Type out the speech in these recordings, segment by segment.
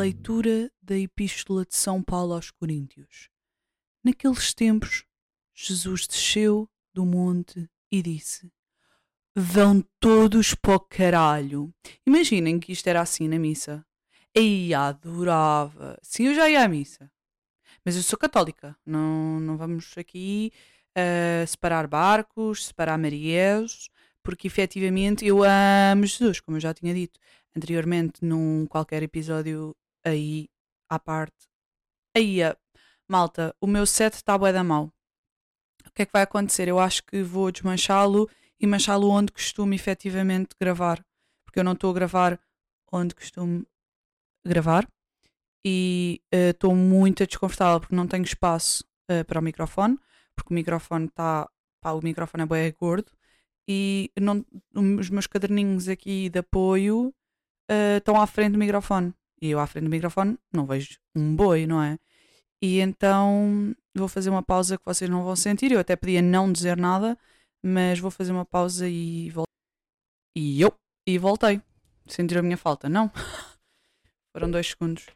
Leitura da Epístola de São Paulo aos Coríntios. Naqueles tempos, Jesus desceu do monte e disse: Vão todos para o caralho. Imaginem que isto era assim na missa. Ei, adorava. Sim, eu já ia à missa. Mas eu sou católica. Não, não vamos aqui uh, separar barcos, separar mariés, porque efetivamente eu amo Jesus, como eu já tinha dito anteriormente num qualquer episódio aí à parte. Aí, a malta, o meu set está bué da mal. O que é que vai acontecer? Eu acho que vou desmanchá-lo e manchá-lo onde costumo efetivamente gravar. Porque eu não estou a gravar onde costumo gravar e estou uh, muito desconfortável porque não tenho espaço uh, para o microfone, porque o microfone está. o microfone é bem gordo e não, os meus caderninhos aqui de apoio uh, estão à frente do microfone. E eu à frente do microfone não vejo um boi, não é? E então vou fazer uma pausa que vocês não vão sentir. Eu até podia não dizer nada, mas vou fazer uma pausa e voltei. E eu, e voltei. Sentiram a minha falta? Não. foram dois segundos.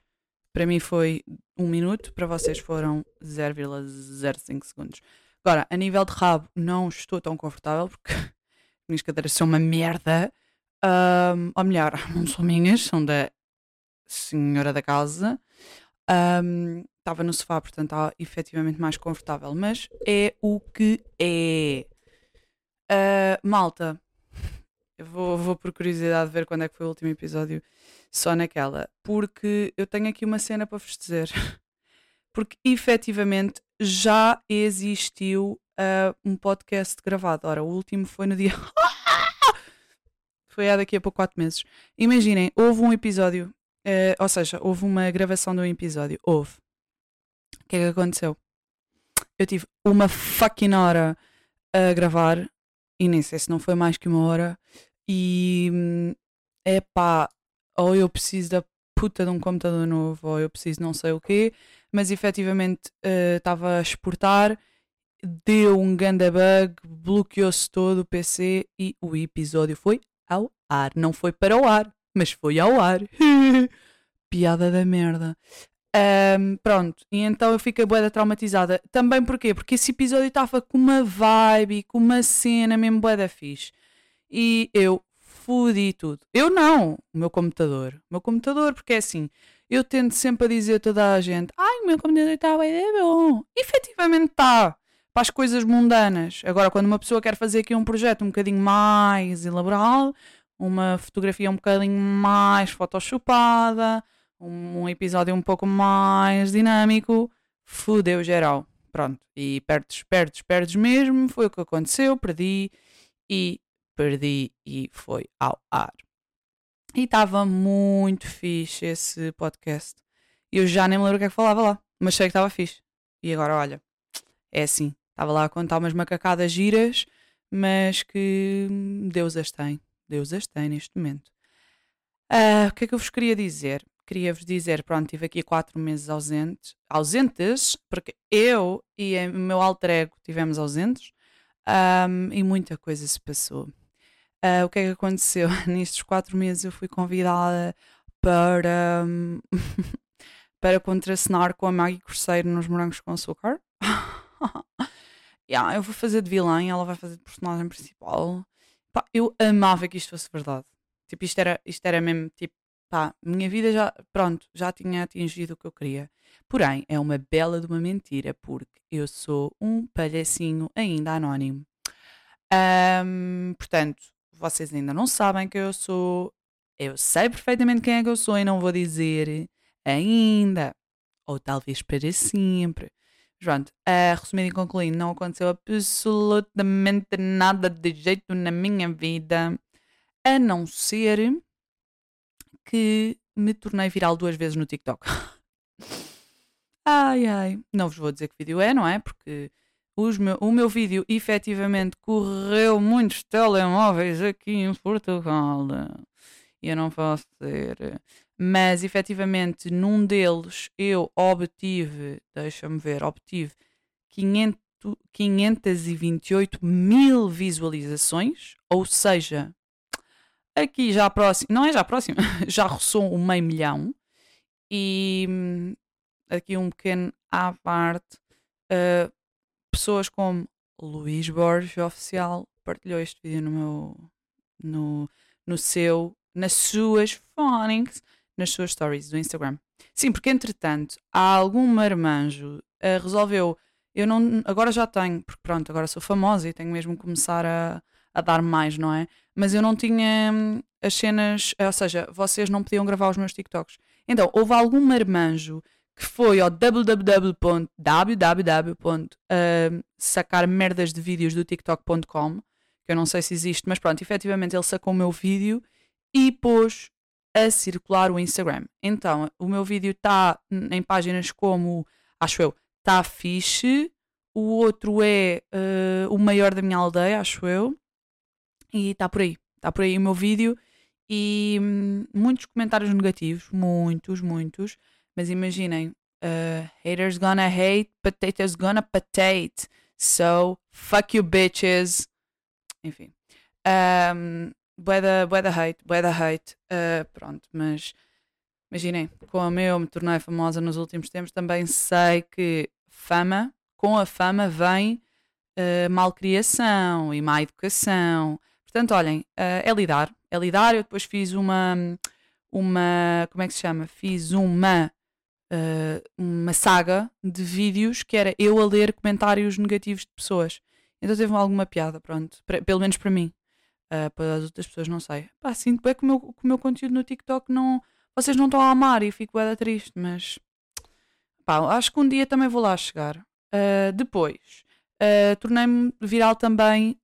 Para mim foi um minuto, para vocês foram 0,05 segundos. Agora, a nível de rabo, não estou tão confortável porque as minhas cadeiras são uma merda. Um, ou melhor, não são minhas, são da senhora da casa. Um, estava no sofá, portanto estava efetivamente mais confortável, mas é o que é. Uh, malta, eu vou, vou por curiosidade ver quando é que foi o último episódio só naquela, porque eu tenho aqui uma cena para vos dizer. Porque efetivamente já existiu uh, um podcast gravado. Ora, o último foi no dia. foi há daqui a pouco 4 meses. Imaginem, houve um episódio, uh, ou seja, houve uma gravação de um episódio. Houve. O que é que aconteceu? Eu tive uma fucking hora a gravar e nem sei se não foi mais que uma hora. E é pá, ou eu preciso da puta de um computador novo, ou eu preciso não sei o quê, mas efetivamente estava uh, a exportar, deu um ganda bug, bloqueou-se todo o PC e o episódio foi ao ar. Não foi para o ar, mas foi ao ar. Piada da merda. Um, pronto, e então eu fiquei boeda traumatizada. Também porquê? Porque esse episódio estava com uma vibe, com uma cena mesmo boeda fixe. E eu fudi tudo. Eu não, o meu computador. O meu computador, porque é assim, eu tento sempre a dizer a toda a gente: ai, o meu computador está bem, bom. Efetivamente está. Para as coisas mundanas. Agora, quando uma pessoa quer fazer aqui um projeto um bocadinho mais elaborado, uma fotografia um bocadinho mais photoshopada um, um episódio um pouco mais dinâmico, fudeu geral. Pronto, e perdes, perdes, perdes mesmo, foi o que aconteceu, perdi e perdi e foi ao ar. E estava muito fixe esse podcast. Eu já nem me lembro o que é que falava lá, mas sei que estava fixe. E agora, olha, é assim, estava lá a contar umas macacadas giras, mas que Deus as tem. Deus as tem neste momento. Uh, o que é que eu vos queria dizer? queria-vos dizer, pronto, estive aqui quatro meses ausentes, ausentes, porque eu e o meu alter ego tivemos ausentes um, e muita coisa se passou. Uh, o que é que aconteceu? Nestes quatro meses eu fui convidada para, um, para contracenar com a Maggie Corseiro nos Morangos com Açúcar. yeah, eu vou fazer de vilã e ela vai fazer de personagem principal. Pá, eu amava que isto fosse verdade. Tipo, isto era, isto era mesmo tipo pá, minha vida já, pronto, já tinha atingido o que eu queria. Porém, é uma bela de uma mentira, porque eu sou um palhacinho ainda anónimo. Um, portanto, vocês ainda não sabem quem eu sou. Eu sei perfeitamente quem é que eu sou e não vou dizer ainda. Ou talvez para sempre. Pronto, uh, resumindo e concluindo, não aconteceu absolutamente nada de jeito na minha vida, a não ser que me tornei viral duas vezes no TikTok. ai ai, não vos vou dizer que vídeo é, não é? Porque meu, o meu vídeo efetivamente correu muitos telemóveis aqui em Portugal. E eu não posso dizer. Mas efetivamente num deles eu obtive, deixa-me ver, obtive 500, 528 mil visualizações, ou seja, Aqui já próximo, não é já próximo, já roçou um meio milhão. E hum, aqui um pequeno à parte, uh, pessoas como Luís Borges Oficial partilhou este vídeo no meu no, no seu, nas suas phonics, nas suas stories do Instagram. Sim, porque entretanto há algum marmanjo uh, resolveu. Eu não. Agora já tenho, porque pronto, agora sou famosa e tenho mesmo que começar a, a dar mais, não é? Mas eu não tinha hum, as cenas. Ou seja, vocês não podiam gravar os meus TikToks. Então, houve algum marmanjo que foi ao www.sacarmerdasdevideosdotiktok.com que eu não sei se existe, mas pronto, efetivamente ele sacou o meu vídeo e pôs a circular o Instagram. Então, o meu vídeo está em páginas como, acho eu, está fixe, o outro é uh, o maior da minha aldeia, acho eu, e está por aí. Está por aí o meu vídeo e hum, muitos comentários negativos, muitos, muitos, mas imaginem, uh, haters gonna hate, potatoes gonna potate, so fuck you bitches. Enfim. Um, bué da, bué da hate, bué da hate. Uh, pronto, mas imaginem, como eu me tornei famosa nos últimos tempos, também sei que fama, com a fama vem uh, malcriação e má educação. Portanto, olhem, uh, é lidar, é lidar. Eu depois fiz uma, uma, como é que se chama? Fiz uma, uh, uma saga de vídeos que era eu a ler comentários negativos de pessoas. Então teve alguma piada, pronto. pelo menos para mim. Uh, para as outras pessoas, não sei. Pá, sinto bem que o meu, que o meu conteúdo no TikTok não. Vocês não estão a amar e fico bem triste, mas. Pá, acho que um dia também vou lá chegar. Uh, depois, uh, tornei-me viral também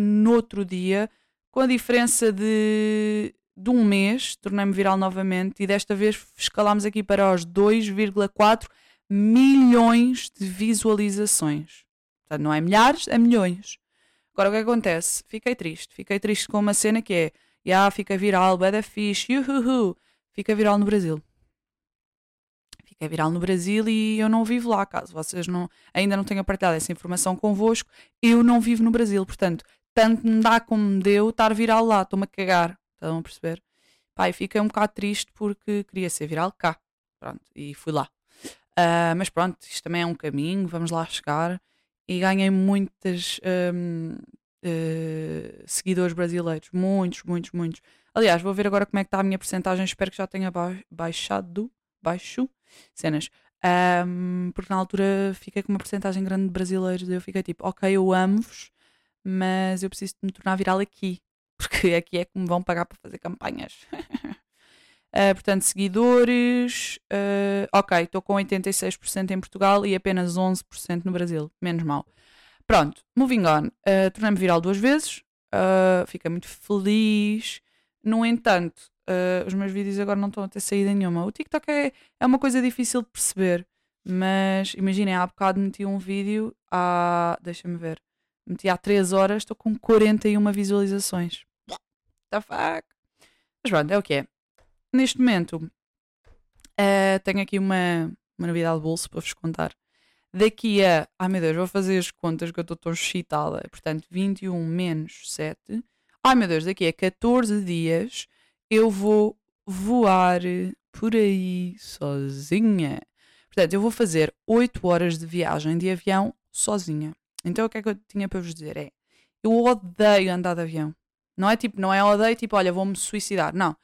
no outro dia, com a diferença de, de um mês, tornei-me viral novamente e desta vez escalámos aqui para os 2,4 milhões de visualizações. Portanto, não é milhares, é milhões. Agora o que acontece? Fiquei triste. Fiquei triste com uma cena que é, yeah, fica viral, bada fixe, yuhuhu. Fica viral no Brasil. Fica viral no Brasil e eu não vivo lá, caso vocês não, ainda não tenham partilhado essa informação convosco, eu não vivo no Brasil. Portanto, tanto me dá como me deu estar viral lá. Estou-me a cagar. Estão a perceber? Pai, fiquei um bocado triste porque queria ser viral cá. Pronto, e fui lá. Uh, mas pronto, isto também é um caminho, vamos lá chegar e ganhei muitos um, uh, eh, seguidores brasileiros. Muitos, muitos, muitos. Aliás, vou ver agora como é que está a minha porcentagem. Espero que já tenha baixado. Baixo cenas. Um, porque na altura fiquei com uma porcentagem grande de brasileiros. Eu fiquei tipo, ok, eu amo-vos, mas eu preciso de me tornar viral aqui. Porque aqui é que me vão pagar para fazer campanhas. Uh, portanto, seguidores. Uh, ok, estou com 86% em Portugal e apenas 11% no Brasil. Menos mal. Pronto, moving on. Uh, Tornei-me viral duas vezes. Uh, muito feliz. No entanto, os meus vídeos agora não estão a ter saída nenhuma. O TikTok é, é uma coisa difícil de perceber. Mas imaginem, há bocado meti um vídeo há. Deixa-me ver. Meti há 3 horas, estou com 41 visualizações. What the fuck? Mas pronto, é o que é neste momento uh, tenho aqui uma, uma novidade de bolso para vos contar. Daqui a. Ai meu Deus, vou fazer as contas que eu estou tão excitada. Portanto, 21 menos 7. Ai meu Deus, daqui a 14 dias eu vou voar por aí sozinha. Portanto, eu vou fazer 8 horas de viagem de avião sozinha. Então o que é que eu tinha para vos dizer? É. Eu odeio andar de avião. Não é tipo, não é odeio tipo, olha, vou-me suicidar. Não.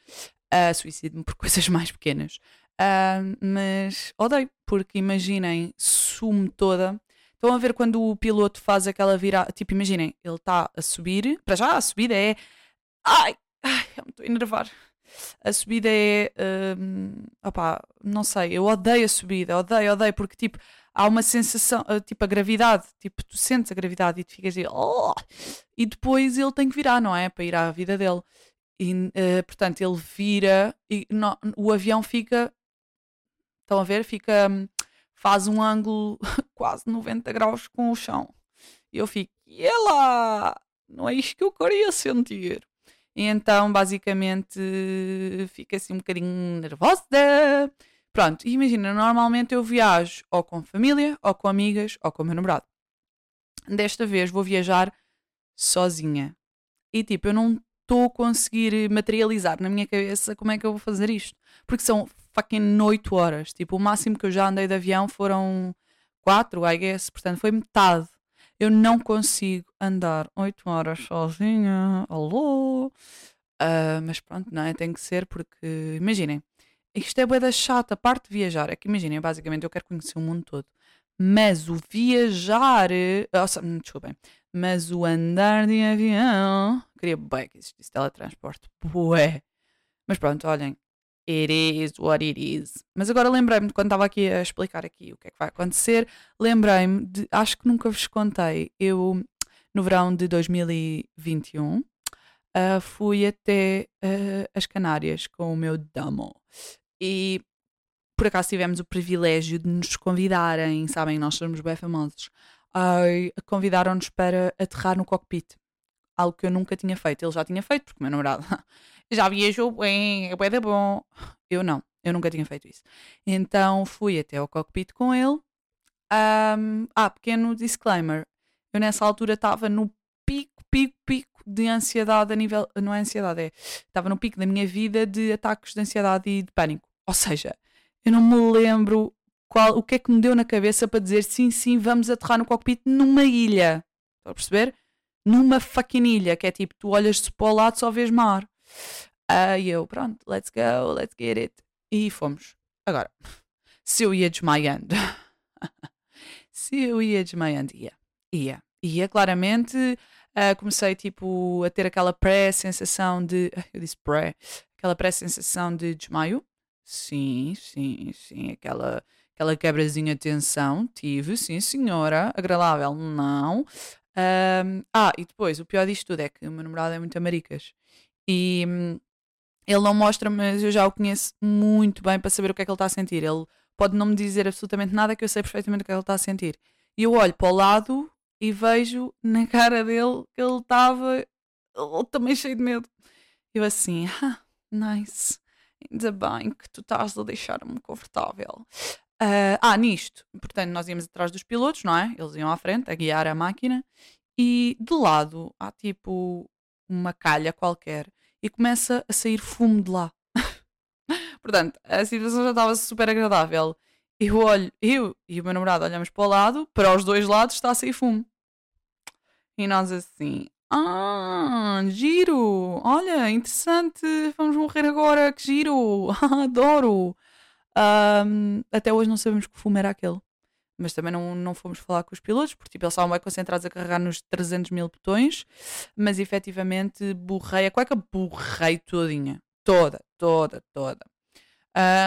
Uh, Suicido-me por coisas mais pequenas. Uh, mas odeio, porque imaginem, sumo toda. Estão a ver quando o piloto faz aquela virada? Tipo, imaginem, ele está a subir. Para já, a subida é. Ai, ai, eu me estou a enervar. A subida é. Um, opá, não sei, eu odeio a subida, odeio, odeio, porque tipo, há uma sensação, ah, tipo, a gravidade, tipo, tu sentes a gravidade e tu ficas assim, oh! e depois ele tem que virar, não é? Para ir à vida dele. E, uh, portanto, ele vira e o avião fica. Estão a ver? Fica. Faz um ângulo quase 90 graus com o chão. E eu fico, e lá! Não é isto que eu queria sentir. E então, basicamente, fica assim um bocadinho nervosa. Pronto, imagina, normalmente eu viajo ou com família, ou com amigas, ou com o meu namorado. Desta vez vou viajar sozinha. E tipo, eu não estou a conseguir materializar na minha cabeça como é que eu vou fazer isto. Porque são fucking 8 horas. Tipo, o máximo que eu já andei de avião foram 4, I guess. Portanto, foi metade. Eu não consigo andar 8 horas sozinha. Alô? Uh, mas pronto, não é? Tem que ser porque, imaginem, isto é boeda chata. A parte de viajar é que, imaginem, basicamente eu quero conhecer o mundo todo. Mas o viajar, oh, desculpem, mas o andar de avião, queria bem que existisse teletransporte, bué. Mas pronto, olhem, it is what it is. Mas agora lembrei-me, quando estava aqui a explicar aqui o que é que vai acontecer, lembrei-me de, acho que nunca vos contei, eu no verão de 2021 uh, ah, fui até uh, as Canárias com o meu damo. E por acaso tivemos o privilégio de nos convidarem, sabem, nós somos bem famosos, convidaram-nos para aterrar no cockpit. Algo que eu nunca tinha feito. Ele já tinha feito, porque o meu namorado já viajou bem, é bem bom. Eu não, eu nunca tinha feito isso. Então fui até ao cockpit com ele. Um, ah, pequeno disclaimer. Eu nessa altura estava no pico, pico, pico de ansiedade a nível. Não é ansiedade, é. Estava no pico da minha vida de ataques de ansiedade e de pânico. Ou seja, eu não me lembro qual, o que é que me deu na cabeça para dizer sim, sim, vamos aterrar no cockpit numa ilha. Estão a perceber? Numa fucking ilha, que é tipo, tu olhas-se para o lado só vês mar. Aí eu, pronto, let's go, let's get it. E fomos. Agora, se eu ia desmaiando, se eu ia desmaiando, ia, ia, ia claramente. Uh, comecei tipo a ter aquela pré-sensação de. Eu disse pré, aquela pré-sensação de desmaio. Sim, sim, sim, aquela aquela quebrazinha de tensão, tive, sim senhora, agradável, não. Um, ah, e depois, o pior disto tudo é que o meu namorado é muito amaricas. E hum, ele não mostra, mas eu já o conheço muito bem para saber o que é que ele está a sentir. Ele pode não me dizer absolutamente nada que eu sei perfeitamente o que é que ele está a sentir. E eu olho para o lado e vejo na cara dele que ele estava também cheio de medo. Eu assim, ah, nice. Ainda bem que tu estás a deixar-me confortável. Uh, ah, nisto, portanto, nós íamos atrás dos pilotos, não é? Eles iam à frente a guiar a máquina e de lado há tipo uma calha qualquer e começa a sair fumo de lá. portanto, a situação já estava super agradável. Eu olho, eu e o meu namorado olhamos para o lado, para os dois lados está a sair fumo. E nós assim, ah, giro, olha, interessante, vamos morrer agora, que giro, adoro. Um, até hoje não sabemos que fumo era aquele. Mas também não, não fomos falar com os pilotos, porque tipo, eles estavam bem concentrados a carregar nos 300 mil botões, mas efetivamente borrei a cueca, borrei todinha. Toda, toda, toda.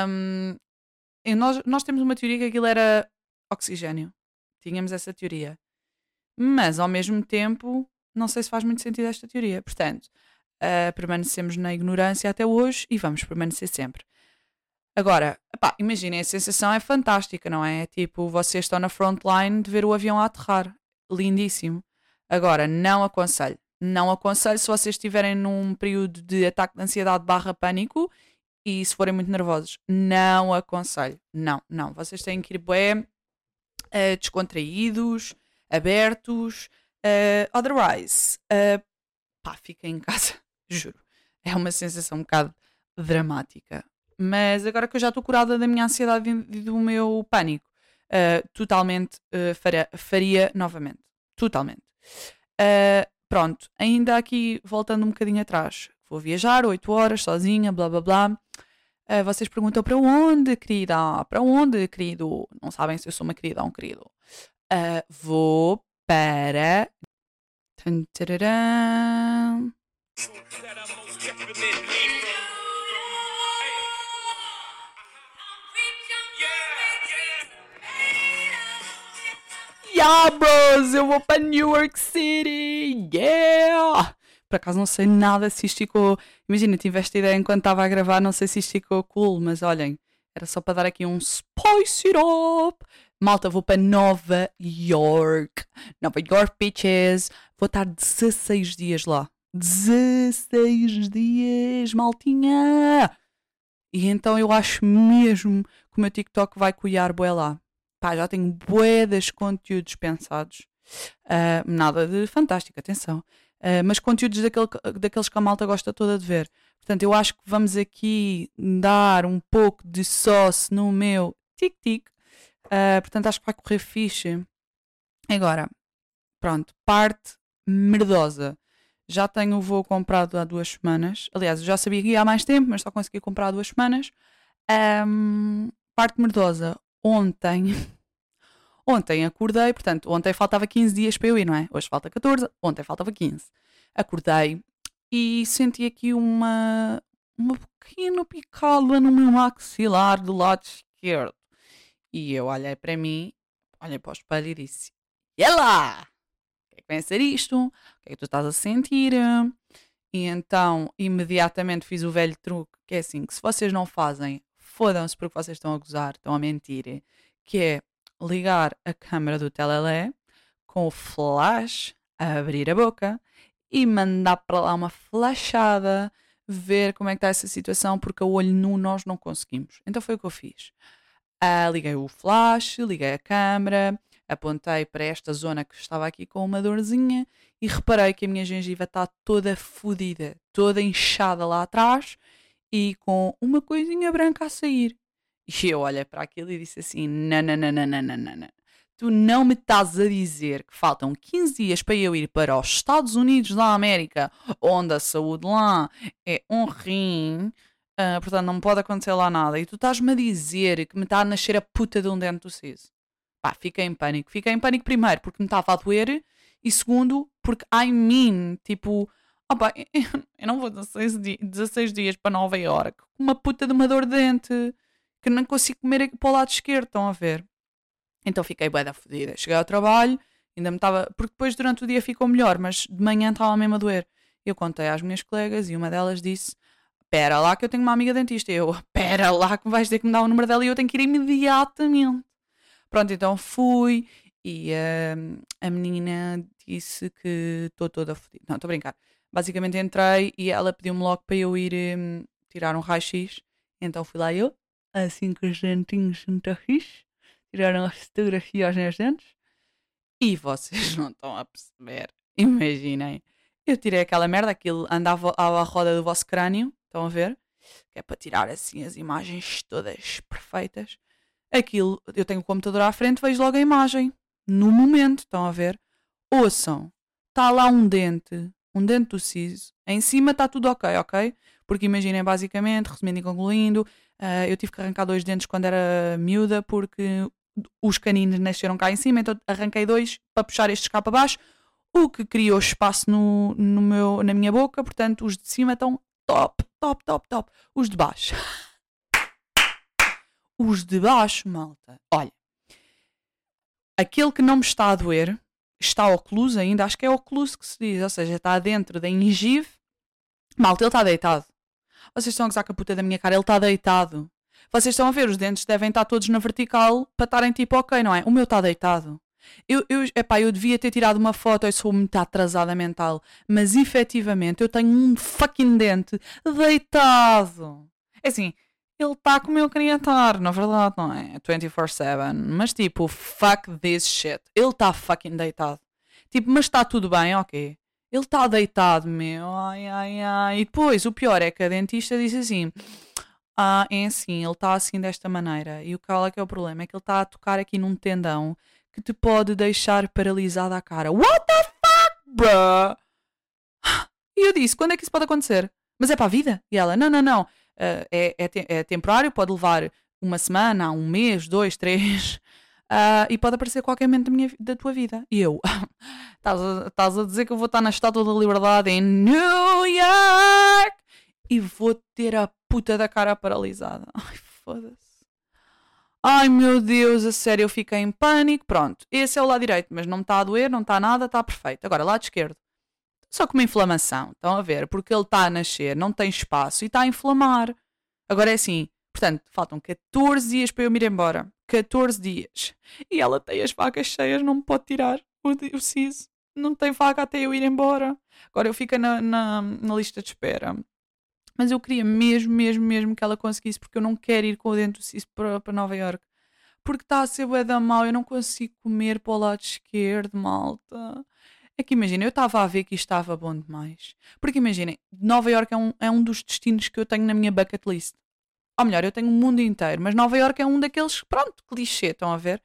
Um, nós, nós temos uma teoria que aquilo era oxigênio. Tínhamos essa teoria. Mas ao mesmo tempo, não sei se faz muito sentido esta teoria. Portanto, uh, permanecemos na ignorância até hoje e vamos permanecer sempre. Agora, epá, imaginem, a sensação é fantástica, não é? Tipo, vocês estão na frontline de ver o avião a aterrar. Lindíssimo. Agora, não aconselho. Não aconselho se vocês estiverem num período de ataque de ansiedade barra pânico e se forem muito nervosos. Não aconselho. Não, não. Vocês têm que ir bem uh, descontraídos, abertos. Uh, otherwise, uh, pá, fiquem em casa. Juro. É uma sensação um bocado dramática. Mas agora que eu já estou curada da minha ansiedade e do meu pânico, uh, totalmente uh, faria, faria, novamente. Totalmente. Uh, pronto, ainda aqui voltando um bocadinho atrás. Vou viajar 8 horas sozinha, blá blá blá. vocês perguntam para onde, querida? Para onde, querido? Não sabem se eu sou uma querida ou um querido. vou para. Yeah, bros! Eu vou para New York City! Yeah! Por acaso não sei nada se isto ficou. Imagina, tive esta ideia enquanto estava a gravar, não sei se isto ficou cool, mas olhem, era só para dar aqui um spice it up! Malta, vou para Nova York. Nova York, bitches. Vou estar 16 dias lá. 16 dias, maltinha! E então eu acho mesmo que o meu TikTok vai cuiar bué lá pá, já tenho bué conteúdos pensados. Uh, nada de fantástico, atenção. Uh, mas conteúdos daquele, daqueles que a malta gosta toda de ver. Portanto, eu acho que vamos aqui dar um pouco de sauce no meu tic-tic. Uh, portanto, acho que vai correr fixe. Agora, pronto, parte merdosa. Já tenho o voo comprado há duas semanas. Aliás, eu já sabia que ia há mais tempo, mas só consegui comprar há duas semanas. Um, parte merdosa. Ontem. ontem acordei, portanto, ontem faltava 15 dias para eu ir, não é? Hoje falta 14, ontem faltava 15. Acordei e senti aqui uma, uma pequena picada no meu maxilar do lado esquerdo. E eu olhei para mim, olhei para o espelho e disse: E lá! O que é que vem a ser isto? O que é que tu estás a sentir? E então, imediatamente fiz o velho truque, que é assim, que se vocês não fazem, fodam-se porque vocês estão a gozar, estão a mentir, que é ligar a câmera do telelé com o flash, abrir a boca e mandar para lá uma flashada, ver como é que está essa situação, porque a olho nu nós não conseguimos. Então foi o que eu fiz. Uh, liguei o flash, liguei a câmera, apontei para esta zona que estava aqui com uma dorzinha e reparei que a minha gengiva está toda fodida, toda inchada lá atrás com uma coisinha branca a sair. E eu olhei para aquilo e disse assim: não, não, não, não, não, não, não tu não me estás a dizer que faltam 15 dias para eu ir para os Estados Unidos da América, onde a saúde lá é um rim, uh, portanto não pode acontecer lá nada, e tu estás-me a dizer que me está a nascer a puta de um dente do siso. Pá, fiquei em pânico. Fiquei em pânico primeiro porque me estava a doer, e segundo porque I mean, tipo, opa, eu não vou 16, di 16 dias para Nova York com uma puta de uma dor de dente que não consigo comer para o lado esquerdo, estão a ver? Então fiquei bué da fodida. Cheguei ao trabalho, ainda me estava. Porque depois durante o dia ficou melhor, mas de manhã estava mesmo a doer. Eu contei às minhas colegas e uma delas disse: Pera lá que eu tenho uma amiga dentista. Eu, pera lá que vais ter que me dar o número dela e eu tenho que ir imediatamente. Pronto, então fui e uh, a menina disse que estou toda fodida. Não, estou a brincar. Basicamente entrei e ela pediu-me logo para eu ir um, tirar um raio-x. Então fui lá eu, assim com os dentinhos muito fixe tiraram as fotografias nos dentes. E vocês não estão a perceber. Imaginem. Eu tirei aquela merda, aquilo andava à roda do vosso crânio. Estão a ver? Que é para tirar assim as imagens todas perfeitas. Aquilo, eu tenho o computador à frente, vejo logo a imagem. No momento, estão a ver? Ouçam. Está lá um dente, um dente do siso. Em cima está tudo ok, ok? Porque imaginem, basicamente, resumindo e concluindo, uh, eu tive que arrancar dois dentes quando era miúda porque os caninos nasceram cá em cima, então arranquei dois para puxar estes cá para baixo, o que criou espaço no, no meu, na minha boca, portanto os de cima estão top, top, top, top. Os de baixo. Os de baixo, malta. Olha, aquele que não me está a doer está ocluso ainda, acho que é ocluso que se diz, ou seja, está dentro da gengiva. Malta, ele está deitado. Vocês estão a gozar com a puta da minha cara, ele está deitado. Vocês estão a ver, os dentes devem estar todos na vertical para estarem tipo ok, não é? O meu está deitado. Eu, eu, epá, eu devia ter tirado uma foto, eu sou muito atrasada mental, mas efetivamente eu tenho um fucking dente deitado. É assim, ele está como eu queria estar, na verdade, não é? 24-7. Mas tipo, fuck this shit. Ele está fucking deitado. Tipo, mas está tudo bem, ok. Ele está deitado, meu. Ai, ai, ai. E depois, o pior é que a dentista disse assim: ah, é assim, ele está assim desta maneira. E o qual é que é o problema? É que ele está a tocar aqui num tendão que te pode deixar paralisada a cara. What the fuck, bruh? E eu disse, quando é que isso pode acontecer? Mas é para a vida? E ela, não, não, não. Uh, é, é, te é, temporário, pode levar uma semana, um mês, dois, três. Uh, e pode aparecer qualquer momento da, minha, da tua vida. E eu, estás a, a dizer que eu vou estar na Estátua da Liberdade em New York e vou ter a puta da cara paralisada. Ai, foda-se. Ai meu Deus, a sério, eu fiquei em pânico. Pronto, esse é o lado direito, mas não me está a doer, não está nada, está perfeito. Agora, lado esquerdo, só com uma inflamação. Estão a ver? Porque ele está a nascer, não tem espaço e está a inflamar. Agora é assim, portanto, faltam 14 dias para eu me ir embora. 14 dias. E ela tem as facas cheias, não me pode tirar o, o siso. Não tem faca até eu ir embora. Agora eu fico na, na, na lista de espera. Mas eu queria mesmo, mesmo, mesmo que ela conseguisse, porque eu não quero ir com o dente do para, para Nova York. Porque está a ser bué da mal, eu não consigo comer para o lado esquerdo, malta. É que imagina, eu estava a ver que isto estava bom demais. Porque imaginem, Nova York é um, é um dos destinos que eu tenho na minha bucket list. Ou melhor, eu tenho o mundo inteiro, mas Nova York é um daqueles, pronto, clichê, estão a ver?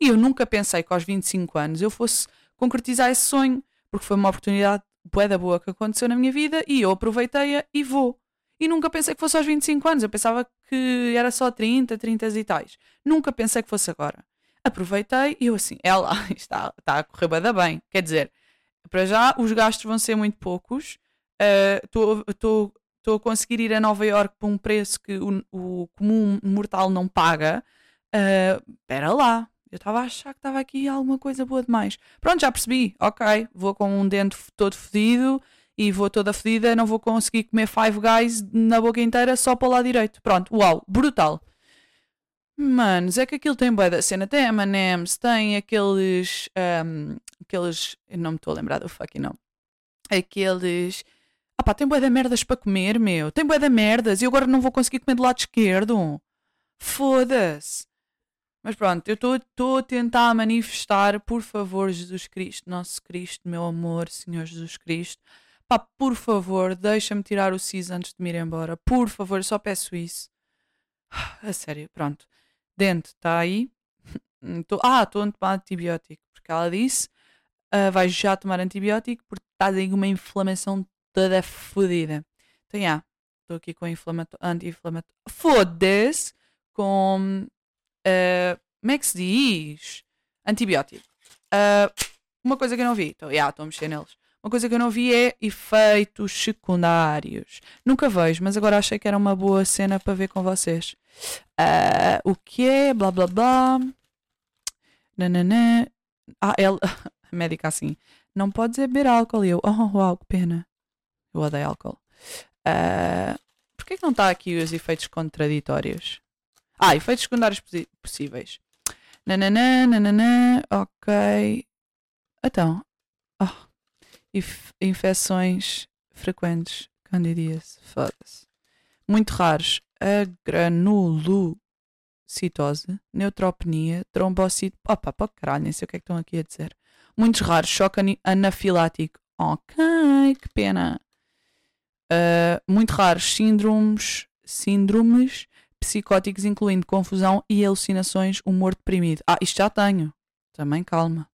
E eu nunca pensei que aos 25 anos eu fosse concretizar esse sonho, porque foi uma oportunidade bué da boa que aconteceu na minha vida e eu aproveitei-a e vou. E nunca pensei que fosse aos 25 anos, eu pensava que era só 30, 30 e tais. Nunca pensei que fosse agora. Aproveitei e eu assim, ela está, está a correr bem, bem. Quer dizer, para já os gastos vão ser muito poucos. Estou uh, a conseguir ir a Nova York por um preço que o, o comum mortal não paga. Espera uh, lá, eu estava a achar que estava aqui alguma coisa boa demais. Pronto, já percebi. Ok, vou com um dente todo fedido e vou toda fedida, não vou conseguir comer Five Guys na boca inteira só para o lado direito. Pronto, uau, brutal. Manos, é que aquilo tem boa da cena. Tem M&M's, tem aqueles... Um, aqueles... Não me estou a lembrar do fucking nome. Aqueles... Ah pá, tem boa da merdas para comer, meu. Tem boa da merdas e agora não vou conseguir comer do lado esquerdo. Foda-se. Mas pronto, eu estou a tentar manifestar, por favor, Jesus Cristo, nosso Cristo, meu amor, Senhor Jesus Cristo. Pá, por favor, deixa-me tirar o CIS antes de me ir embora. Por favor, só peço isso. A sério, pronto. Dente, está aí. Tô, ah, estou a tomar antibiótico. Porque ela disse: uh, vais já tomar antibiótico porque estás aí uma inflamação toda fodida. Então, já, estou aqui com anti-inflamatório. Foda-se! Com Uh, como é que se diz? Antibiótico. Uh, uma coisa que eu não vi, estou yeah, a mexer neles. Uma coisa que eu não vi é efeitos secundários. Nunca vejo, mas agora achei que era uma boa cena para ver com vocês. Uh, o que é? Blá blá blá. Nananã. Ah, ela. A médica assim. Não pode beber álcool. E eu, oh, uau, que pena. Eu odeio álcool. Uh, Porquê que não está aqui os efeitos contraditórios? Ah, efeitos secundários possíveis. Nananã, nananã, ok. Então, oh. Inf infecções frequentes, candidíase, foda-se. Muito raros, a granulocitose, neutropenia, trombocite, opa, para caralho, nem sei o que é que estão aqui a dizer. Muitos raros, choque anafilático, ok, que pena. Uh, muito raros, síndromes, síndromes psicóticos, incluindo confusão e alucinações, humor deprimido. Ah, isto já tenho. Também calma.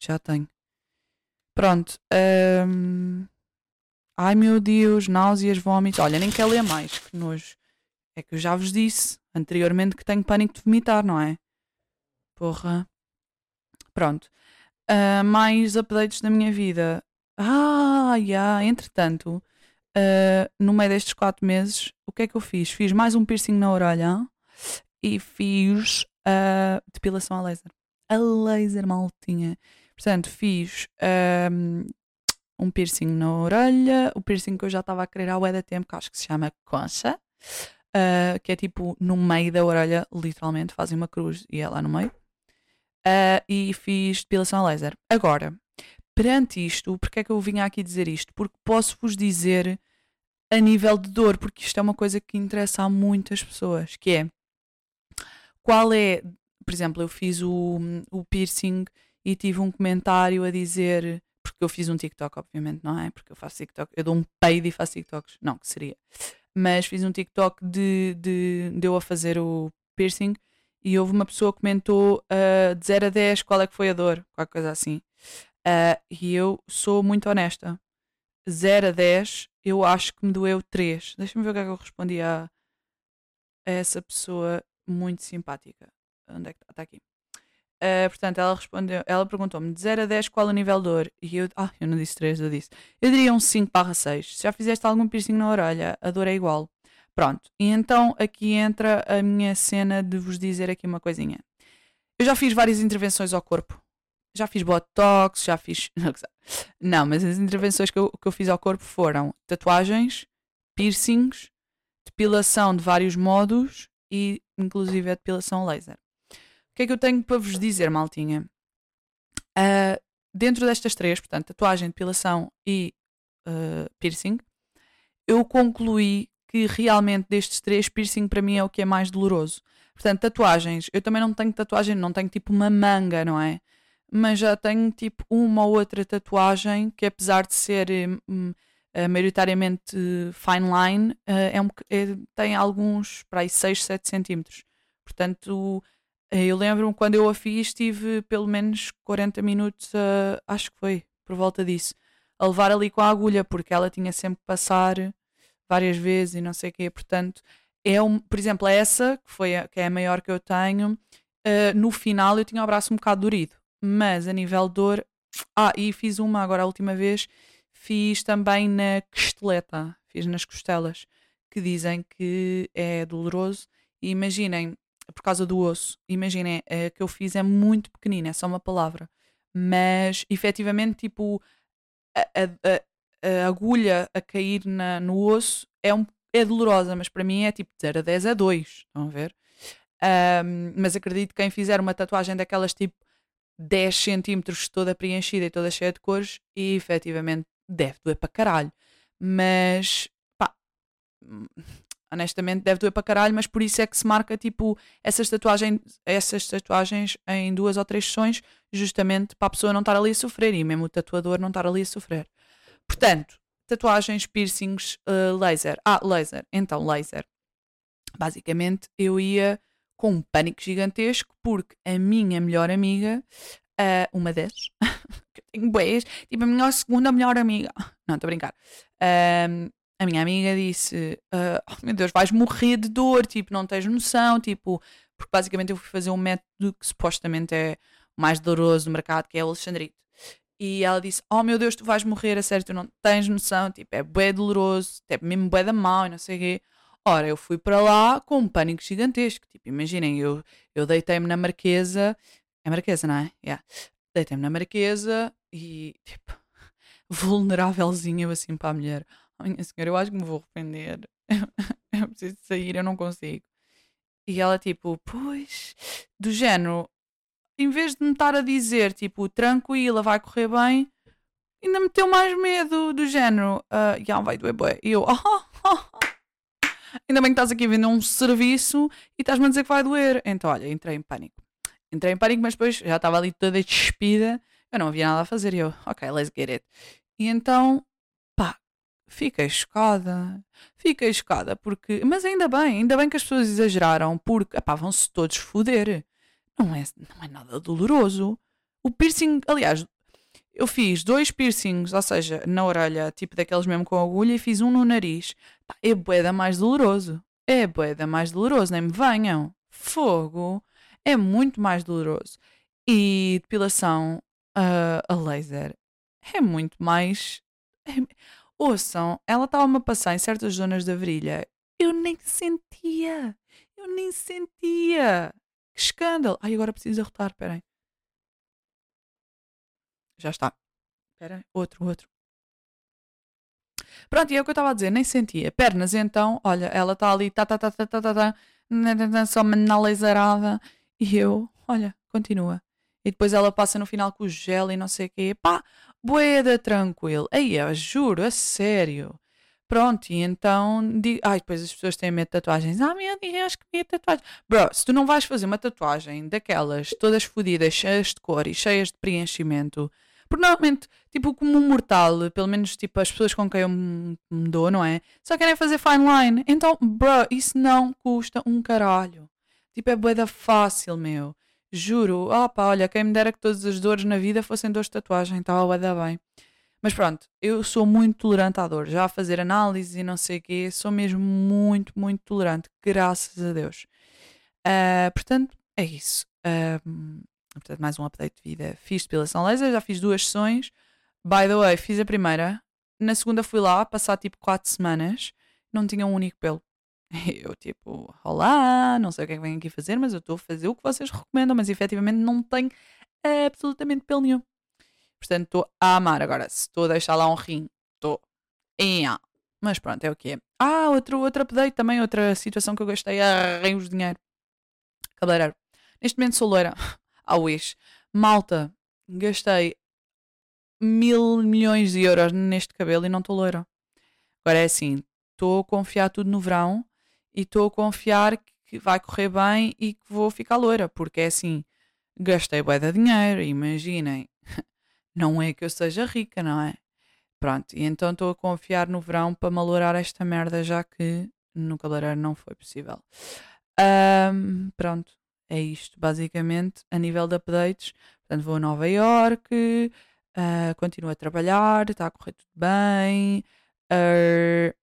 Já tenho. Pronto. Ai meu Deus, náuseas, vômitos. Olha, nem quer ler mais, que nojo. É que eu já vos disse anteriormente que tenho pânico de vomitar, não é? Porra. Pronto. Uh, mais updates da minha vida. Ah, já. Yeah. Entretanto, uh, no meio destes quatro meses, o que é que eu fiz? Fiz mais um piercing na orelha e fiz uh, depilação a laser. A laser maltinha. Portanto, fiz um, um, piercing na orelha, o piercing que eu já estava a querer há bué tempo, que acho que se chama concha, uh, que é tipo no meio da orelha, literalmente, fazem uma cruz e é lá no meio. Uh, e fiz depilação a laser. Agora, perante isto, porque é que eu vinha aqui dizer isto? Porque posso vos dizer a nível de dor, porque isto é uma coisa que interessa a muitas pessoas, que é qual é, por exemplo, eu fiz o, o piercing e tive um comentário a dizer, porque eu fiz um TikTok, obviamente, não é? Porque eu faço TikTok, eu dou um peido e faço TikToks, não, que seria. Mas fiz um TikTok de, de, de eu a fazer o piercing e houve uma pessoa que comentou uh, de 0 a 10 qual é que foi a dor, qualquer coisa assim. Uh, e eu sou muito honesta. 0 a 10, eu acho que me doeu 3. Deixa-me ver o que é que eu respondi a, a essa pessoa muito simpática. Onde é que está? Está aqui. Uh, portanto, ela respondeu, ela perguntou-me de 0 a 10 qual o nível de dor? E eu, ah, eu não disse 3, eu disse. Eu diria um 5 barra 6. Se já fizeste algum piercing na orelha, a dor é igual. Pronto. E então aqui entra a minha cena de vos dizer aqui uma coisinha. Eu já fiz várias intervenções ao corpo já fiz botox, já fiz. Não, mas as intervenções que eu, que eu fiz ao corpo foram tatuagens, piercings, depilação de vários modos e inclusive a depilação laser. O que é que eu tenho para vos dizer, maltinha? Uh, dentro destas três, portanto, tatuagem, depilação e uh, piercing, eu concluí que realmente destes três, piercing para mim é o que é mais doloroso. Portanto, tatuagens, eu também não tenho tatuagem, não tenho tipo uma manga, não é? mas já tenho tipo uma ou outra tatuagem que, apesar de ser hum, uh, maioritariamente fine line, é um, é, tem alguns para aí 6, 7 centímetros. Portanto, eu lembro-me quando eu a fiz, tive pelo menos 40 minutos, acho que foi, por volta disso, a levar ali com a agulha, porque ela tinha sempre que passar várias vezes e não sei o quê. Portanto, é um, por exemplo, essa, que, foi a, que é a maior que eu tenho, uh, no final eu tinha o braço um bocado dorido, mas a nível de dor. Ah, e fiz uma agora a última vez, fiz também na costeleta, fiz nas costelas, que dizem que é doloroso. E imaginem, por causa do osso, imaginem, a que eu fiz é muito pequenina, é só uma palavra, mas efetivamente, tipo, a, a, a agulha a cair na, no osso é, um, é dolorosa, mas para mim é tipo de 0 a 10 a 2. Estão a ver? Um, mas acredito que quem fizer uma tatuagem daquelas tipo 10 centímetros toda preenchida e toda cheia de cores, e efetivamente deve doer para caralho. Mas pá, honestamente deve doer para caralho, mas por isso é que se marca tipo essas tatuagens, essas tatuagens em duas ou três sessões, justamente para a pessoa não estar ali a sofrer e mesmo o tatuador não estar ali a sofrer. Portanto, tatuagens, piercings, uh, laser. Ah, laser. Então, laser. Basicamente, eu ia com um pânico gigantesco porque a minha melhor amiga, uh, uma dessas, que eu tenho boias, tipo a minha segunda melhor amiga, não, estou a brincar, a minha amiga disse: uh, oh, meu Deus, vais morrer de dor, tipo, não tens noção, tipo, porque basicamente eu fui fazer um método que supostamente é o mais doloroso do mercado, que é o Alexandrite. E ela disse: Oh meu Deus, tu vais morrer, a sério, tu não tens noção, tipo, é bué doloroso, é mesmo bué da mão e não sei o quê. Ora, eu fui para lá com um pânico gigantesco. Tipo, imaginem, eu, eu deitei-me na Marquesa. É Marquesa, não é? Yeah. Deitei-me na Marquesa e, tipo, vulnerávelzinha assim para a mulher. Minha senhora, eu acho que me vou arrepender. eu preciso sair, eu não consigo. E ela, tipo, pois, do género, em vez de me estar a dizer, tipo, tranquila, vai correr bem, ainda me meteu mais medo do género, uh, yeah, vai doer bem. E eu, oh, oh, oh. ainda bem que estás aqui a vender um serviço e estás-me a dizer que vai doer. Então, olha, entrei em pânico. Entrei em pânico, mas depois já estava ali toda despida, eu não havia nada a fazer. E eu, ok, let's get it. E então, fiquei chocada. Fiquei chocada porque, mas ainda bem, ainda bem que as pessoas exageraram, porque, pá, vão-se todos foder não é, não é nada doloroso. O piercing, aliás, eu fiz dois piercings, ou seja, na orelha, tipo daqueles mesmo com agulha, e fiz um no nariz. Pá, é boeda mais doloroso. É boeda mais doloroso, nem me venham. Fogo. É muito mais doloroso. E depilação uh, a laser é muito mais. É... Ouçam, ela estava-me a passar em certas zonas da virilha. Eu nem sentia. Eu nem sentia. Que escândalo! Ai, agora preciso arrotar, esperem. Já está. Espera, outro, outro. Pronto, e é o que eu estava a dizer, nem sentia. Pernas, então, olha, ela está ali, tá, tá, tá, tá, tá, tá, tá, só na laserada. E eu, olha, continua. E depois ela passa no final com o gel e não sei o quê. Pá, boeda tranquilo. Aí, eu juro, a sério. Pronto, e então digo, ai, depois as pessoas têm medo de tatuagens. Ah, meu Deus, que medo de tatuagem. Bro, se tu não vais fazer uma tatuagem daquelas todas fodidas, cheias de cor e cheias de preenchimento, porque normalmente, tipo, como um mortal, pelo menos tipo as pessoas com quem eu me dou, não é? Só querem fazer fine line. Então, bro, isso não custa um caralho. Tipo, é boeda fácil, meu. Juro. Opa, olha, quem me dera que todas as dores na vida fossem dores de tatuagem, estava boeda bem. Mas pronto, eu sou muito tolerante à dor. Já a fazer análise e não sei o quê, sou mesmo muito, muito tolerante. Graças a Deus. Uh, portanto, é isso. Uh, portanto, mais um update de vida. Fiz depilação laser, já fiz duas sessões. By the way, fiz a primeira. Na segunda fui lá, passar tipo 4 semanas. Não tinha um único pelo. Eu tipo, olá, não sei o que é que venho aqui fazer, mas eu estou a fazer o que vocês recomendam, mas efetivamente não tenho absolutamente pelo nenhum. Portanto, estou a amar. Agora, se estou a deixar lá um rim, estou. Mas pronto, é o que é. Ah, outro, outro update também, outra situação que eu gastei a reios de dinheiro. Cabeleireiro. Neste momento sou loira. Ah, wish. Malta, gastei mil milhões de euros neste cabelo e não estou loira. Agora é assim, estou a confiar tudo no verão e estou a confiar que vai correr bem e que vou ficar loira, porque é assim, Gastei bué de dinheiro, imaginem. Não é que eu seja rica, não é? Pronto, e então estou a confiar no verão para malourar esta merda, já que no cabeleireiro não foi possível. Um, pronto, é isto, basicamente, a nível de updates. Portanto, vou a Nova York, uh, continuo a trabalhar, está a correr tudo bem. Uh...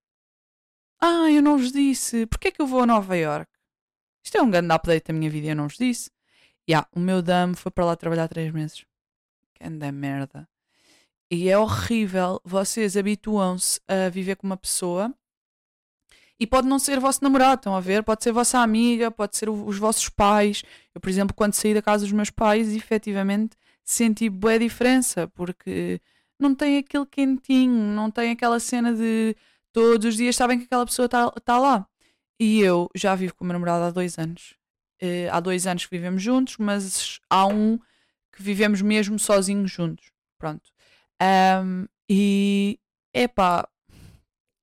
Ah, eu não vos disse. Porquê é que eu vou a Nova York? Isto é um grande update da minha vida, eu não vos disse. Yeah, o meu dame foi para lá trabalhar três meses. Que anda merda. E é horrível. Vocês habituam-se a viver com uma pessoa e pode não ser vosso namorado, estão a ver? Pode ser vossa amiga, pode ser os vossos pais. Eu, por exemplo, quando saí da casa dos meus pais, efetivamente senti boa diferença, porque não tem aquele quentinho, não tem aquela cena de todos os dias sabem que aquela pessoa está tá lá. E eu já vivo com o meu namorado há dois anos. Uh, há dois anos que vivemos juntos, mas há um que vivemos mesmo sozinhos juntos. Pronto. Um, e epá,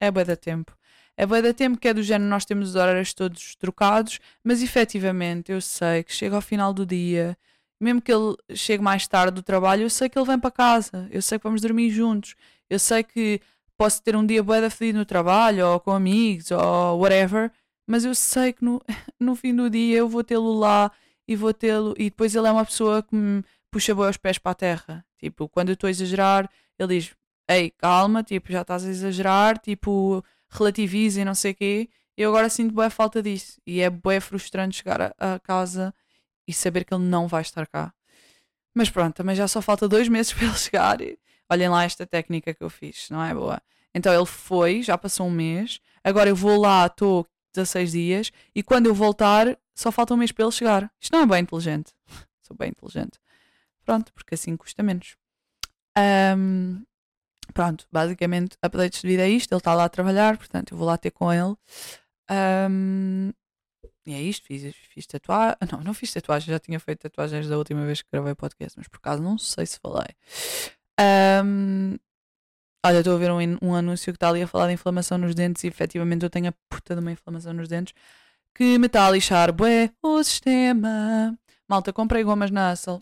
é boa da tempo. É boa da tempo que é do género, nós temos os horários todos trocados, mas efetivamente eu sei que chega ao final do dia, mesmo que ele chegue mais tarde do trabalho, eu sei que ele vem para casa, eu sei que vamos dormir juntos, eu sei que posso ter um dia da fedido no trabalho, ou com amigos, ou whatever, mas eu sei que no, no fim do dia eu vou tê-lo lá e vou tê-lo, e depois ele é uma pessoa que me puxa bem os pés para a terra. Tipo, quando eu estou a exagerar, ele diz: Ei, calma, tipo, já estás a exagerar, tipo relativiza e não sei o quê. Eu agora sinto boa falta disso. E é boa frustrante chegar a, a, casa e saber que ele não vai estar cá. Mas pronto, também já só falta dois meses para ele chegar. E olhem lá esta técnica que eu fiz, não é boa? Então ele foi, já passou um mês. Agora eu vou lá, estou 16 dias. E quando eu voltar, só falta um mês para ele chegar. Isto não é bem inteligente. Sou bem inteligente. Pronto, porque assim custa menos. Um, pronto, basicamente, updates de vida é isto. Ele está lá a trabalhar, portanto, eu vou lá ter com ele. Um, e é isto, fiz, fiz tatuagem. Não, não fiz tatuagem, já tinha feito tatuagens da última vez que gravei podcast, mas por acaso não sei se falei. Um, olha, estou a ver um, um anúncio que está ali a falar de inflamação nos dentes e efetivamente eu tenho a puta de uma inflamação nos dentes que me está a lixar, bué, o sistema. Malta, comprei gomas na Assel.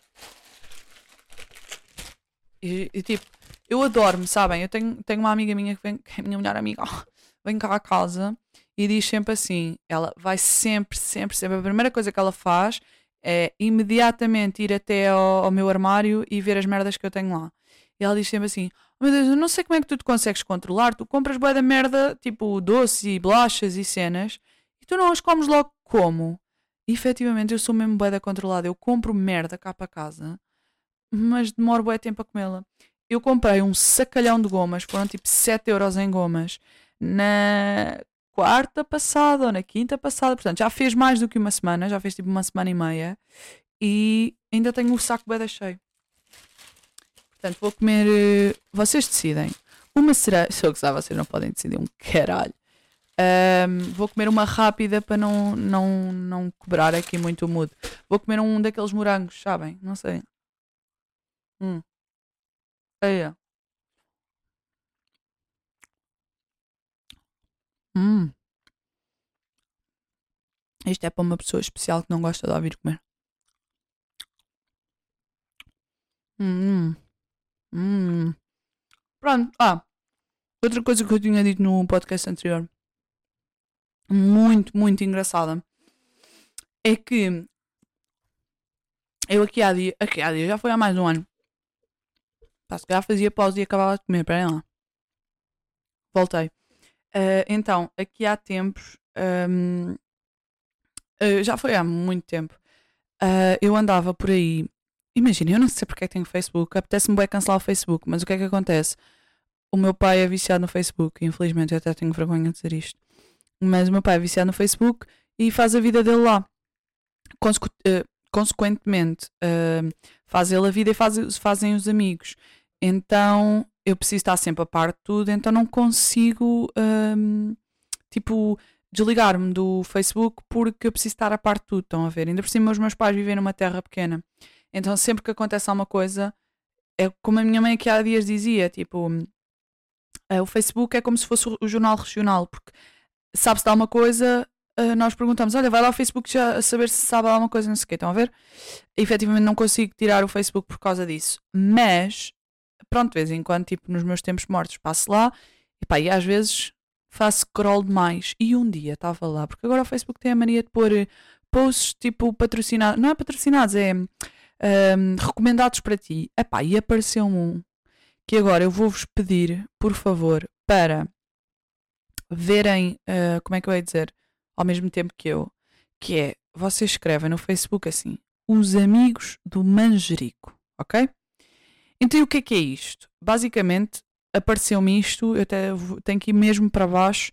E, e tipo, eu adoro-me, sabem? Eu tenho, tenho uma amiga minha que, vem, que é minha melhor amiga, vem cá à casa e diz sempre assim: ela vai sempre, sempre, sempre. A primeira coisa que ela faz é imediatamente ir até ao, ao meu armário e ver as merdas que eu tenho lá. E ela diz sempre assim: oh, Meu Deus, eu não sei como é que tu te consegues controlar. Tu compras boa da merda, tipo doces e bolachas e cenas, e tu não as comes logo como? E, efetivamente, eu sou mesmo boa da controlada. Eu compro merda cá para casa, mas demoro bué tempo a comê-la eu comprei um sacalhão de gomas, foram tipo 7 euros em gomas, na quarta passada ou na quinta passada, portanto já fez mais do que uma semana, já fez tipo uma semana e meia, e ainda tenho o saco bem cheio. Portanto, vou comer. Eh, vocês decidem. Uma será. Se eu gostar, vocês não podem decidir um caralho. Um, vou comer uma rápida para não, não, não quebrar aqui muito o mood. Vou comer um daqueles morangos, sabem? Não sei. Hum. É. Hum. Isto é para uma pessoa especial que não gosta de ouvir comer. Hum. Hum. Pronto. Ah. Outra coisa que eu tinha dito no podcast anterior. Muito, muito engraçada. É que eu aqui há dia, aqui há dia, já foi há mais de um ano. Pá, se calhar fazia pausa e acabava de comer, peraí lá. Voltei. Uh, então, aqui há tempos, um, uh, eh, já foi há muito tempo, uh, eu andava por aí. Imagina, eu não sei porque é que tenho Facebook, apetece-me bem cancelar o Facebook, mas o que é que acontece? O meu pai é viciado no Facebook, infelizmente eu até tenho vergonha de dizer isto. Mas o meu pai é viciado no Facebook e faz a vida dele lá. Consecu consequentemente, faz ele a vida e faz, fazem os amigos. Então eu preciso estar sempre a par de tudo, então não consigo um, tipo desligar-me do Facebook porque eu preciso estar a par de tudo, estão a ver? Ainda por cima os meus pais vivem numa terra pequena. Então sempre que acontece alguma coisa, é como a minha mãe aqui há dias dizia, tipo, é, o Facebook é como se fosse o jornal regional, porque sabe-se de alguma coisa, uh, nós perguntamos: olha, vai lá ao Facebook já saber se sabe alguma coisa, não sei o quê. Estão a ver? Efetivamente não consigo tirar o Facebook por causa disso. Mas, pronto, de vez em quando, tipo, nos meus tempos mortos, passo lá e pá, e às vezes faço scroll demais. E um dia estava lá, porque agora o Facebook tem a mania de pôr posts tipo patrocinados, não é patrocinados, é um, recomendados para ti. Epá, e apareceu-me um que agora eu vou-vos pedir, por favor, para verem, uh, como é que eu ia dizer, ao mesmo tempo que eu, que é, vocês escrevem no Facebook assim, os amigos do manjerico, ok? Então o que é que é isto? Basicamente, apareceu-me isto, eu até tenho que ir mesmo para baixo,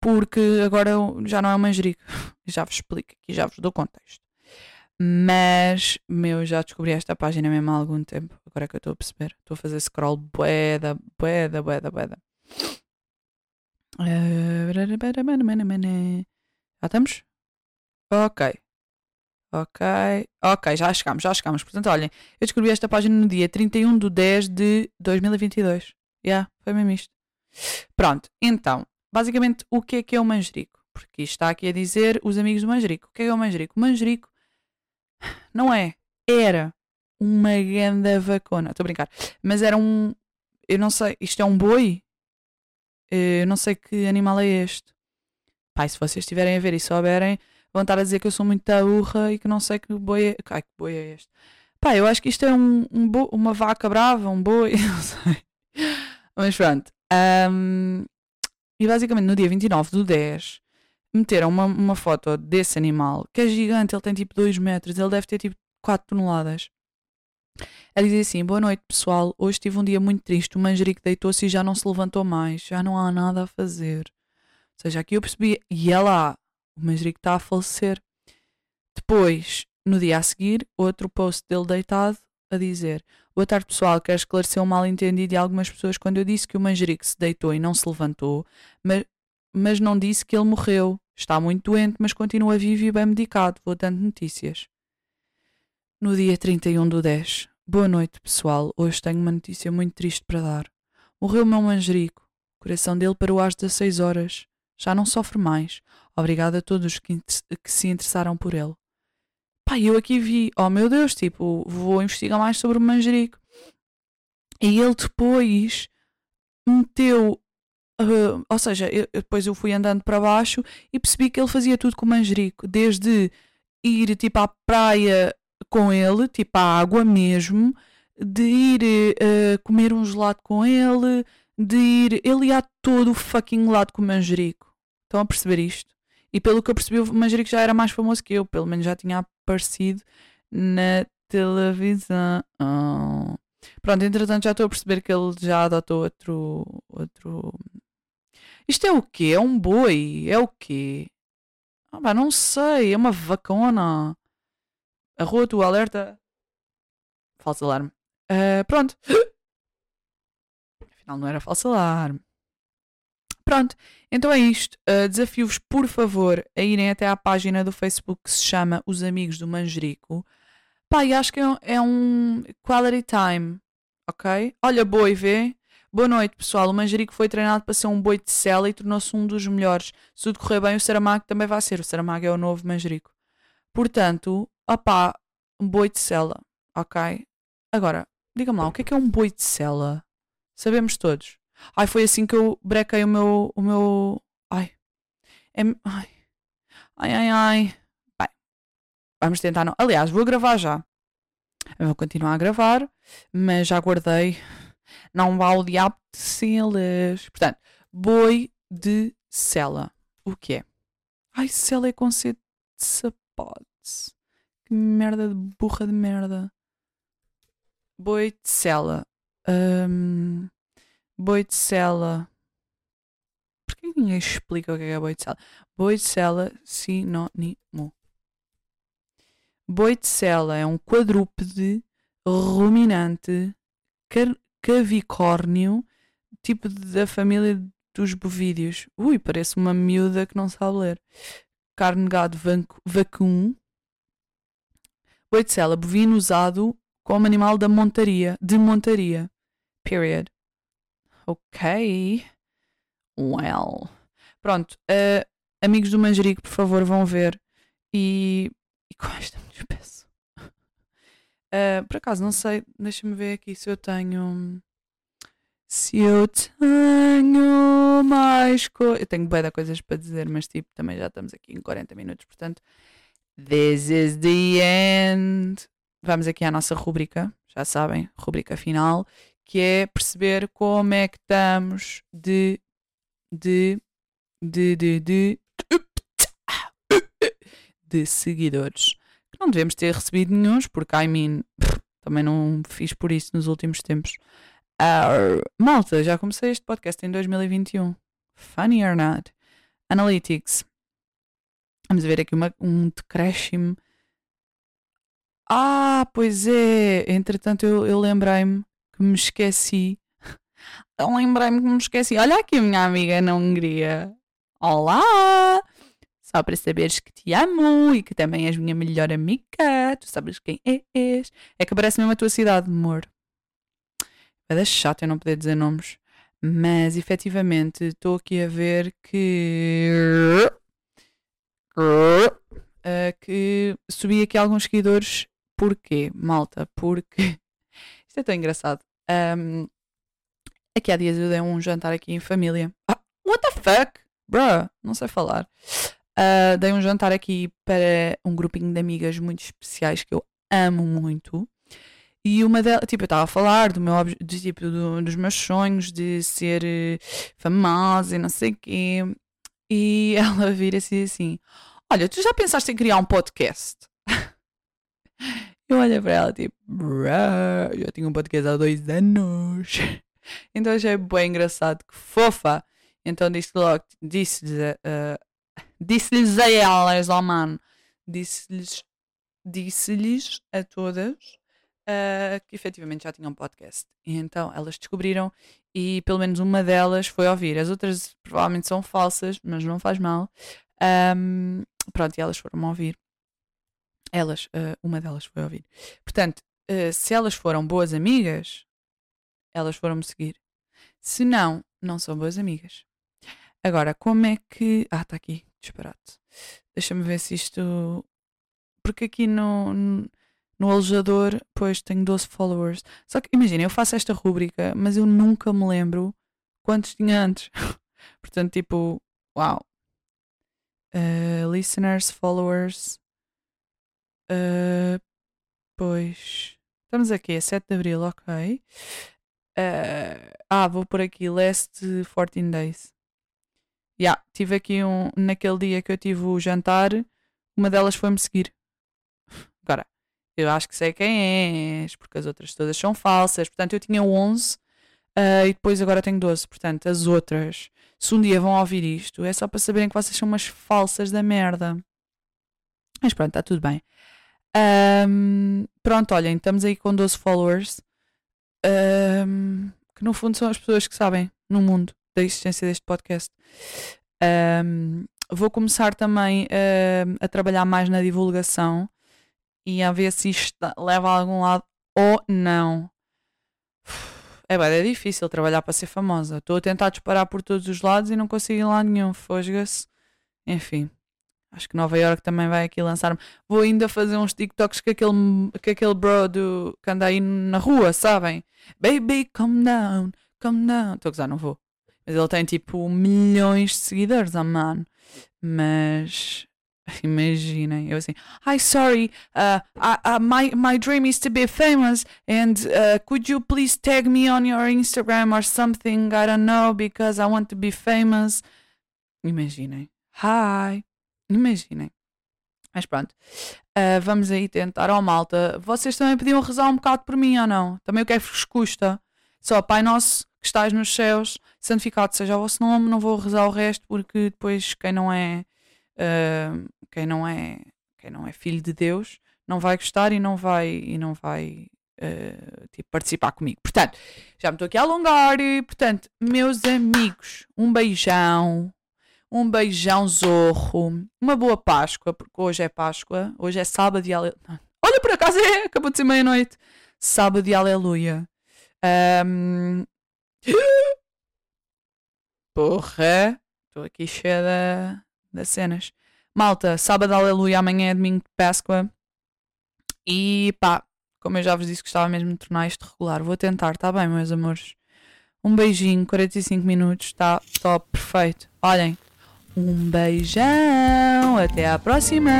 porque agora já não é o manjerico. Já vos explico aqui, já vos dou contexto. Mas, meu, já descobri esta página mesmo há algum tempo. Agora é que eu estou a perceber. Estou a fazer scroll boeda, boeda, boeda, boeda. Já estamos? Ok. Ok. Ok, já chegamos, já chegamos. Portanto, olhem, eu descobri esta página no dia 31 de 10 de 2022. Já, yeah, foi mesmo isto. Pronto, então, basicamente, o que é que é o manjerico? Porque está aqui a dizer os amigos do manjerico. O que é, que é o manjerico? O manjerico não é, era uma ganda vacona. Estou a brincar. Mas era um. Eu não sei, isto é um boi? Eu não sei que animal é este. Pai, se vocês estiverem a ver e souberem, vão estar a dizer que eu sou muito burra e que não sei que boi é. Ai, que boi é este? Pá, eu acho que isto é um, um bo... uma vaca brava, um boi, não sei. Mas pronto. Um, e basicamente no dia 29 do 10 meteram uma, uma foto desse animal que é gigante, ele tem tipo 2 metros, ele deve ter tipo 4 toneladas. Ela dizia assim: Boa noite, pessoal. Hoje tive um dia muito triste. O manjerico deitou-se e já não se levantou mais. Já não há nada a fazer. Ou seja, aqui eu percebi. E é lá. O manjerico está a falecer. Depois, no dia a seguir, outro post dele deitado a dizer: Boa tarde, pessoal. Quero esclarecer um mal-entendido de algumas pessoas quando eu disse que o manjerico se deitou e não se levantou, mas, mas não disse que ele morreu. Está muito doente, mas continua vivo e bem medicado. Vou dando notícias. No dia 31 do 10. Boa noite, pessoal. Hoje tenho uma notícia muito triste para dar. Morreu o meu manjerico. O coração dele parou às 16 horas. Já não sofre mais. Obrigada a todos que, que se interessaram por ele. Pai, eu aqui vi, oh meu Deus, tipo, vou investigar mais sobre o manjerico. E ele depois meteu Uh, ou seja, eu, depois eu fui andando para baixo e percebi que ele fazia tudo com o manjerico, desde ir tipo à praia com ele, tipo à água mesmo, de ir uh, comer um gelado com ele, de ir. Ele ia todo o fucking lado com o manjerico. Estão a perceber isto? E pelo que eu percebi, o manjerico já era mais famoso que eu, pelo menos já tinha aparecido na televisão. Oh. Pronto, entretanto já estou a perceber que ele já adotou outro, outro isto é o quê? É um boi? É o quê? Ah, não sei. É uma vacona. A rua tua alerta. Falso alarme. Uh, pronto. Afinal, não era falso alarme. Pronto. Então é isto. Uh, Desafio-vos, por favor, a irem até à página do Facebook que se chama Os Amigos do Manjerico. Pá, e acho que é um, é um quality time. Ok? Olha, boi, vê. Boa noite, pessoal. O Manjerico foi treinado para ser um boi de cela e tornou-se um dos melhores. Se tudo correr bem, o Saramago também vai ser. O Saramago é o novo Manjerico. Portanto, opá, um boi de cela, ok? Agora, diga-me lá, o que é que é um boi de cela? Sabemos todos. Ai, foi assim que eu brequei o meu. O meu... Ai. É... Ai. Ai, ai, ai. Bem, vamos tentar não. Aliás, vou gravar já. Eu vou continuar a gravar, mas já guardei não vá ao diabo de celas. Portanto, boi de cela. O que é? Ai, cela é conceito de sapatos. Que merda de burra de merda. Boi de cela. Um, boi de cela. Porquê ninguém explica o que é boi de cela? Boi de cela, sinônimo. Boi de cela é um quadrúpede ruminante cavicórnio, tipo da família dos bovídeos. Ui, parece uma miúda que não sabe ler. Carne de gado vacum. Boi bovino usado como animal da montaria, de montaria. Period. Ok. Well. Pronto. Uh, amigos do Manjerico, por favor, vão ver. E, e com esta me despeço. Uh, por acaso, não sei, deixa-me ver aqui se eu tenho. Se eu tenho mais coisas. Eu tenho bem coisas para dizer, mas tipo, também já estamos aqui em 40 minutos, portanto. This is the end. Vamos aqui à nossa rubrica, já sabem, rubrica final, que é perceber como é que estamos de. de. de. de. de, de seguidores. Que não devemos ter recebido nenhums, porque I mean, também não fiz por isso nos últimos tempos. Uh, malta, já comecei este podcast em 2021. Funny or not? Analytics. Vamos ver aqui uma, um decréscimo. Ah, pois é. Entretanto, eu, eu lembrei-me que me esqueci. Eu lembrei-me que me esqueci. Olha aqui a minha amiga na Hungria. Olá! Só para saberes que te amo e que também és minha melhor amiga. Tu sabes quem és. É que parece mesmo a tua cidade, amor. É da chata eu não poder dizer nomes. Mas efetivamente estou aqui a ver que. Uh, que subi aqui alguns seguidores. Porquê, malta? Porque. Isto é tão engraçado. Um, aqui há dias eu dei um jantar aqui em família. Ah, what the fuck? Bruh, não sei falar. Uh, dei um jantar aqui para um grupinho de amigas muito especiais que eu amo muito. E uma delas, tipo, eu estava a falar do meu, de, tipo, do, dos meus sonhos de ser uh, famosa e não sei o quê. E ela vira-se assim: Olha, tu já pensaste em criar um podcast? eu olho para ela, tipo, eu tinha um podcast há dois anos. então achei bem engraçado, que fofa. Então disse logo, disse-lhes uh, disse-lhes a elas, oh mano, disse-lhes disse-lhes a todas uh, que efetivamente já tinham podcast. E então elas descobriram e pelo menos uma delas foi ouvir. As outras provavelmente são falsas, mas não faz mal. Um, pronto, e elas foram ouvir. Elas, uh, uma delas foi ouvir. Portanto, uh, se elas foram boas amigas, elas foram-me seguir. Se não, não são boas amigas. Agora, como é que. Ah, está aqui, disparate. Deixa-me ver se isto. Porque aqui no, no alojador, pois tenho 12 followers. Só que imagina, eu faço esta rúbrica, mas eu nunca me lembro quantos tinha antes. Portanto, tipo, uau. Uh, listeners, followers. Uh, pois. Estamos aqui, é 7 de Abril, ok. Uh, ah, vou por aqui, last 14 days. Yeah, tive aqui um. Naquele dia que eu tive o jantar, uma delas foi-me seguir. Agora, eu acho que sei quem és, porque as outras todas são falsas. Portanto, eu tinha 11 uh, ah, e depois agora tenho 12. Portanto, as outras, se um dia vão ouvir isto, é só para saberem que vocês são umas falsas da merda. Mas pronto, está tudo bem. Um, pronto, olhem, estamos aí com 12 followers. Um, que no fundo são as pessoas que sabem no mundo da existência deste podcast. Um, vou começar também a trabalhar mais na divulgação e a ver se isto leva a algum lado ou não. É bem, é difícil trabalhar para ser famosa. Estou a tentar disparar por todos os lados e não consigo ir lá nenhum. Fosga-se. Enfim. Acho que Nova York também vai aqui lançar-me. Vou ainda fazer uns TikToks com aquele, com aquele bro do, que anda aí na rua, sabem? Baby, come down, come down. Estou a gozar, não vou. Mas ele tem tipo milhões de seguidores, oh man. Mas imaginem, eu assim, hi, sorry, uh, uh, my, my dream is to be famous, and uh, could you please tag me on your Instagram or something? I don't know, because I want to be famous. Imaginem, hi, imaginem. Mas pronto, uh, vamos aí tentar. Oh malta, vocês também podiam rezar um bocado por mim ou não? Também o que é que vos custa? Só, Pai Nosso que estás nos céus, santificado seja o vosso nome, não vou rezar o resto porque depois quem não é uh, quem não é quem não é filho de Deus não vai gostar e não vai e não vai uh, tipo, participar comigo. Portanto, já me estou aqui a alongar. E, portanto, meus amigos, um beijão. Um beijão zorro. Uma boa Páscoa, porque hoje é Páscoa. Hoje é sábado e aleluia. Olha, por acaso é, acabou de ser meia-noite. Sábado e aleluia. Um, Porra! Estou aqui cheia das cenas. Malta, sábado, aleluia, amanhã é domingo de Páscoa. E pá, como eu já vos disse, gostava mesmo de tornar isto regular. Vou tentar, tá bem, meus amores? Um beijinho, 45 minutos, tá top, perfeito. Olhem, um beijão, até à próxima!